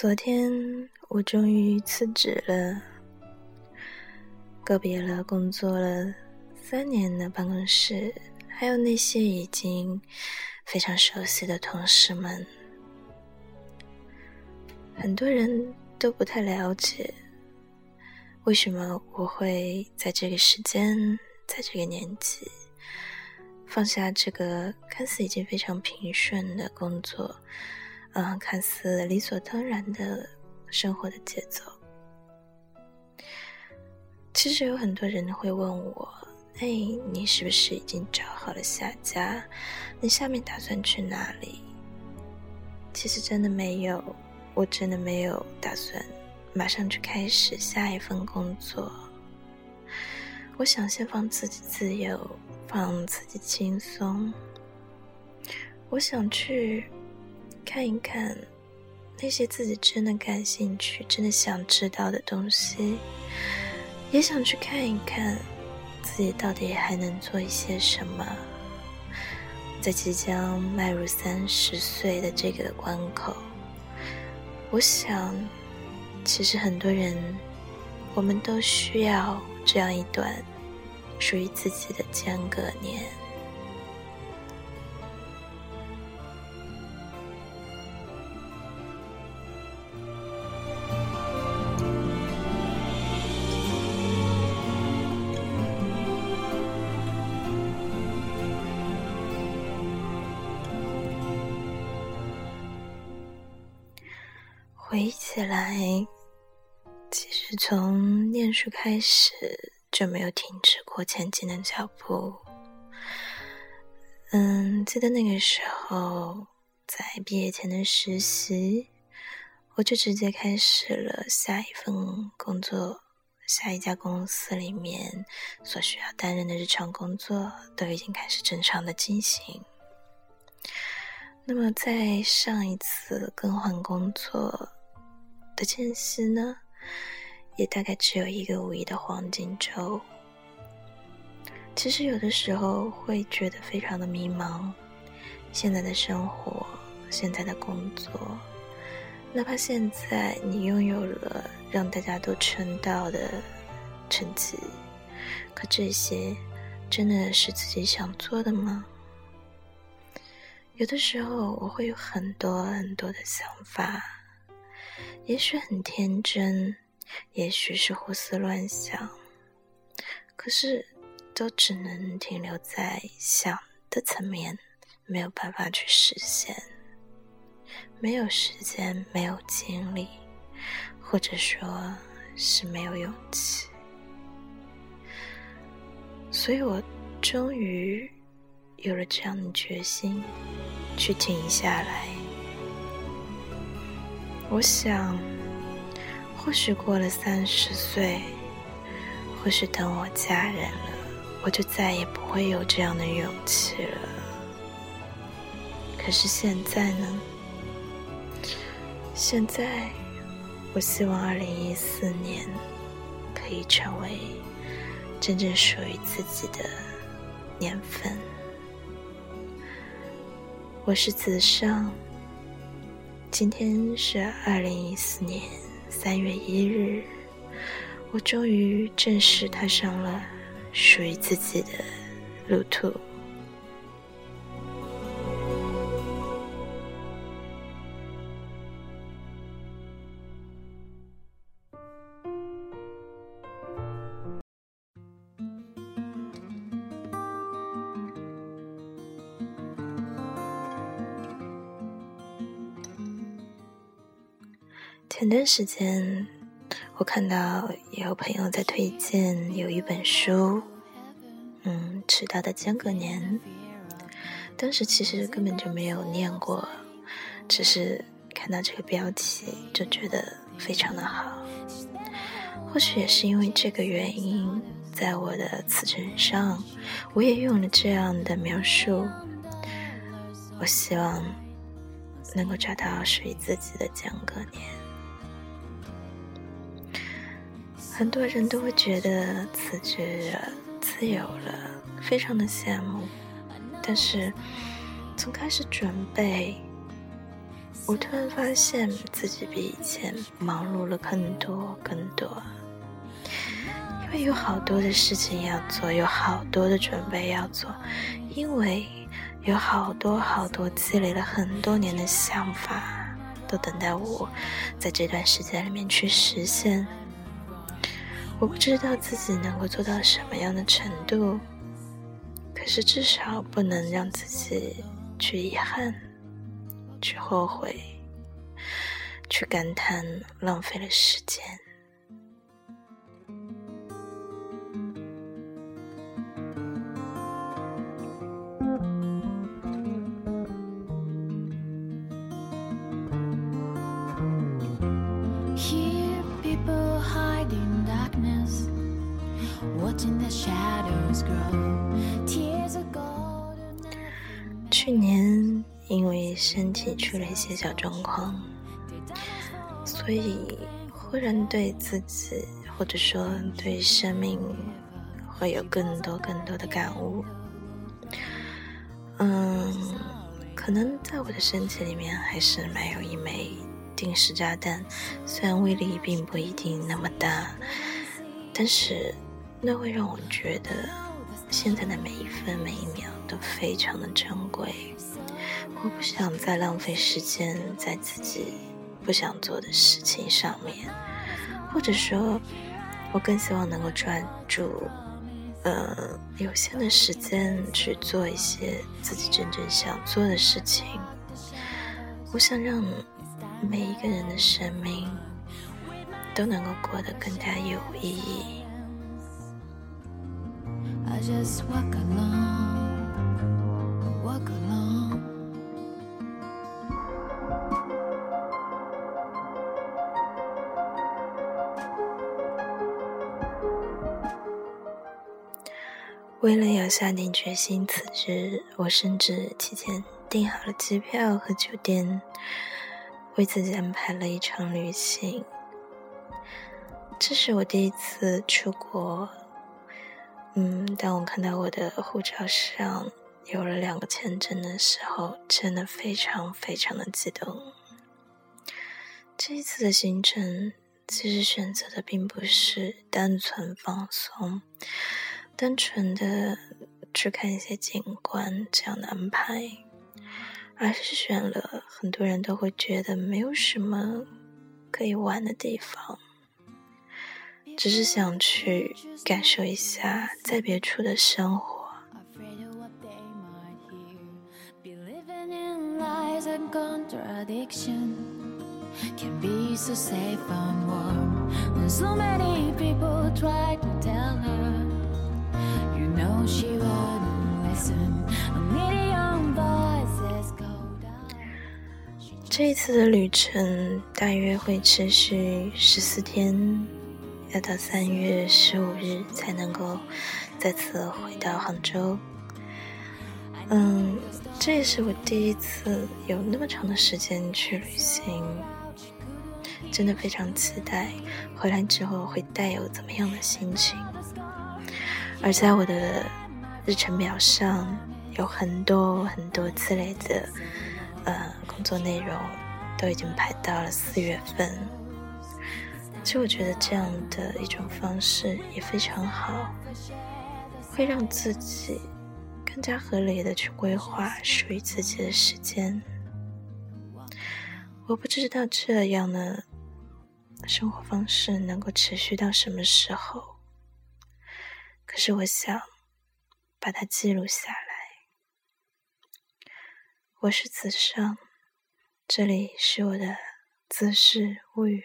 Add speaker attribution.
Speaker 1: 昨天我终于辞职了，告别了工作了三年的办公室，还有那些已经非常熟悉的同事们。很多人都不太了解，为什么我会在这个时间，在这个年纪，放下这个看似已经非常平顺的工作。嗯，看似理所当然的生活的节奏，其实有很多人会问我：“哎，你是不是已经找好了下家？你下面打算去哪里？”其实真的没有，我真的没有打算马上去开始下一份工作。我想先放自己自由，放自己轻松。我想去。看一看那些自己真的感兴趣、真的想知道的东西，也想去看一看自己到底还能做一些什么。在即将迈入三十岁的这个关口，我想，其实很多人，我们都需要这样一段属于自己的间隔年。回忆起来，其实从念书开始就没有停止过前进的脚步。嗯，记得那个时候在毕业前的实习，我就直接开始了下一份工作，下一家公司里面所需要担任的日常工作都已经开始正常的进行。那么在上一次更换工作。的间隙呢，也大概只有一个五一的黄金周。其实有的时候会觉得非常的迷茫，现在的生活，现在的工作，哪怕现在你拥有了让大家都称道的成绩，可这些真的是自己想做的吗？有的时候我会有很多很多的想法。也许很天真，也许是胡思乱想，可是都只能停留在想的层面，没有办法去实现。没有时间，没有精力，或者说是没有勇气，所以我终于有了这样的决心，去停下来。我想，或许过了三十岁，或许等我嫁人了，我就再也不会有这样的勇气了。可是现在呢？现在，我希望二零一四年可以成为真正属于自己的年份。我是子尚。今天是二零一四年三月一日，我终于正式踏上了属于自己的路途。前段时间，我看到有朋友在推荐有一本书，嗯，迟到的间隔年。当时其实根本就没有念过，只是看到这个标题就觉得非常的好。或许也是因为这个原因，在我的辞呈上，我也用了这样的描述。我希望能够找到属于自己的间隔年。很多人都会觉得辞职了、自由了，非常的羡慕。但是从开始准备，我突然发现自己比以前忙碌了更多更多，因为有好多的事情要做，有好多的准备要做，因为有好多好多积累了很多年的想法，都等待我在这段时间里面去实现。我不知道自己能够做到什么样的程度，可是至少不能让自己去遗憾、去后悔、去感叹浪费了时间。去年因为身体出了一些小状况，所以忽然对自己或者说对生命会有更多更多的感悟。嗯，可能在我的身体里面还是埋有一枚定时炸弹，虽然威力并不一定那么大，但是那会让我觉得。现在的每一分每一秒都非常的珍贵，我不想再浪费时间在自己不想做的事情上面，或者说，我更希望能够专注，呃，有限的时间去做一些自己真正想做的事情。我想让每一个人的生命都能够过得更加有意义。Just walk along, walk along. 为了要下定决心辞职，我甚至提前订好了机票和酒店，为自己安排了一场旅行。这是我第一次出国。嗯，当我看到我的护照上有了两个签证的时候，真的非常非常的激动。这一次的行程其实选择的并不是单纯放松、单纯的去看一些景观这样的安排，而是选了很多人都会觉得没有什么可以玩的地方。只是想去感受一下在别处的生活。这一次的旅程大约会持续十四天。要到三月十五日才能够再次回到杭州。嗯，这也是我第一次有那么长的时间去旅行，真的非常期待回来之后会带有怎么样的心情。而在我的日程表上，有很多很多之类的呃工作内容都已经排到了四月份。其实我觉得这样的一种方式也非常好，会让自己更加合理的去规划属于自己的时间。我不知道这样的生活方式能够持续到什么时候，可是我想把它记录下来。我是子尚，这里是我的姿势物语。